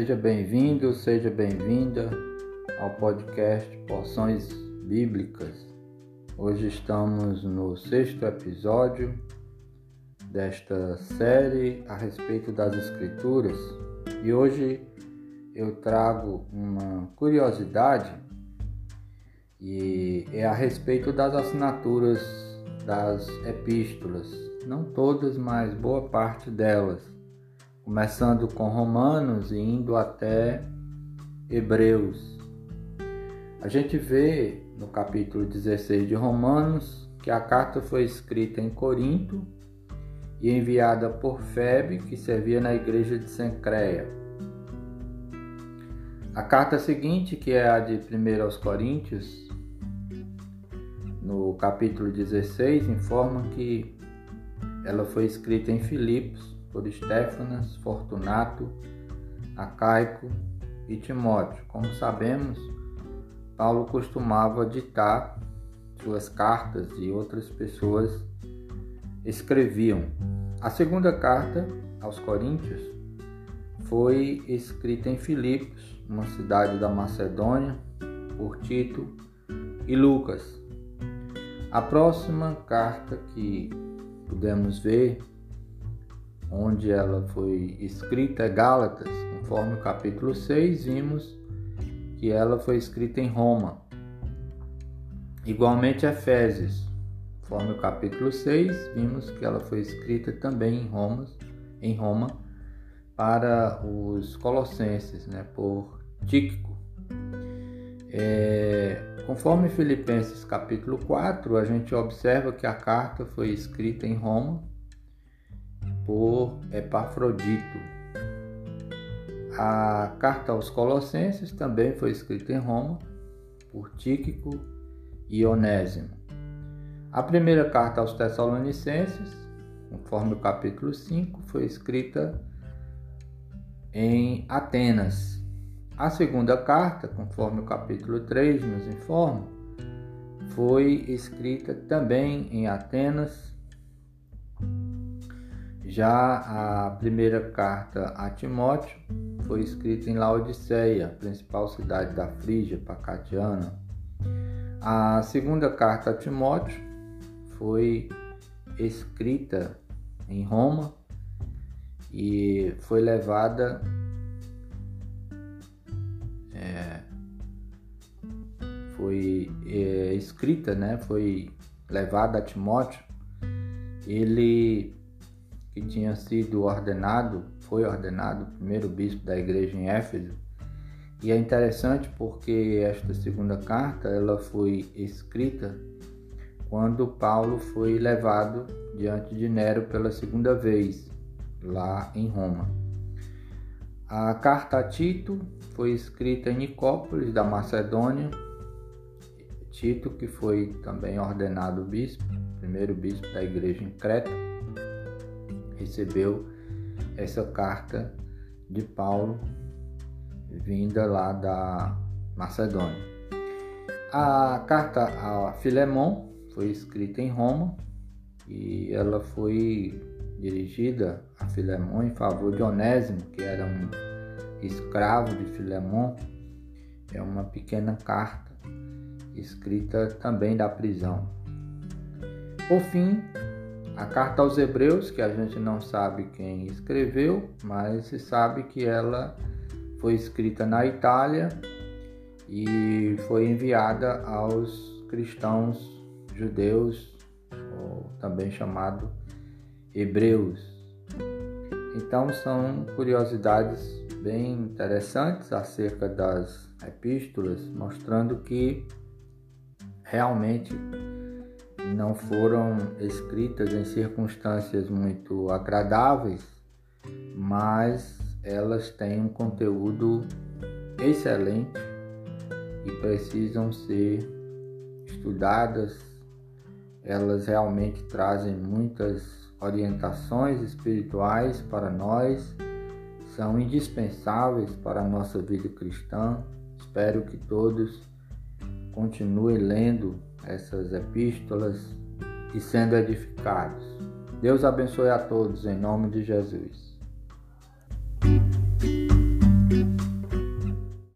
Seja bem-vindo, seja bem-vinda ao podcast Porções Bíblicas. Hoje estamos no sexto episódio desta série a respeito das Escrituras. E hoje eu trago uma curiosidade e é a respeito das assinaturas das epístolas, não todas, mas boa parte delas começando com Romanos e indo até Hebreus. A gente vê no capítulo 16 de Romanos que a carta foi escrita em Corinto e enviada por Febe, que servia na igreja de Sencreia. A carta seguinte, que é a de 1 aos Coríntios, no capítulo 16, informa que ela foi escrita em Filipos por Estéfanas, Fortunato, Acaico e Timóteo. Como sabemos, Paulo costumava ditar suas cartas e outras pessoas escreviam. A segunda carta aos Coríntios foi escrita em Filipos, uma cidade da Macedônia, por Tito e Lucas. A próxima carta que podemos ver onde ela foi escrita, é Gálatas, conforme o capítulo 6, vimos que ela foi escrita em Roma. Igualmente Efésios, conforme o capítulo 6, vimos que ela foi escrita também em Roma, em Roma para os colossenses, né, por Tíquico. É, conforme Filipenses capítulo 4, a gente observa que a carta foi escrita em Roma por Epafrodito. A carta aos Colossenses também foi escrita em Roma por Tíquico e Onésimo. A primeira carta aos Tessalonicenses, conforme o capítulo 5, foi escrita em Atenas. A segunda carta, conforme o capítulo 3 nos informa, foi escrita também em Atenas já a primeira carta a Timóteo foi escrita em Laodiceia, principal cidade da Frígia Pacatiana. A segunda carta a Timóteo foi escrita em Roma e foi levada é, foi é, escrita, né? Foi levada a Timóteo. Ele que tinha sido ordenado, foi ordenado primeiro bispo da igreja em Éfeso. E é interessante porque esta segunda carta ela foi escrita quando Paulo foi levado diante de Nero pela segunda vez, lá em Roma. A carta a Tito foi escrita em Nicópolis, da Macedônia. Tito, que foi também ordenado bispo, primeiro bispo da igreja em Creta recebeu essa carta de Paulo vinda lá da Macedônia. A carta a Filemon foi escrita em Roma e ela foi dirigida a Filemon em favor de Onésimo, que era um escravo de Filemon. É uma pequena carta escrita também da prisão. Por fim, a carta aos Hebreus, que a gente não sabe quem escreveu, mas se sabe que ela foi escrita na Itália e foi enviada aos cristãos judeus, ou também chamado hebreus. Então são curiosidades bem interessantes acerca das epístolas, mostrando que realmente não foram escritas em circunstâncias muito agradáveis, mas elas têm um conteúdo excelente e precisam ser estudadas. Elas realmente trazem muitas orientações espirituais para nós, são indispensáveis para a nossa vida cristã. Espero que todos continuem lendo essas epístolas e sendo edificados. Deus abençoe a todos em nome de Jesus.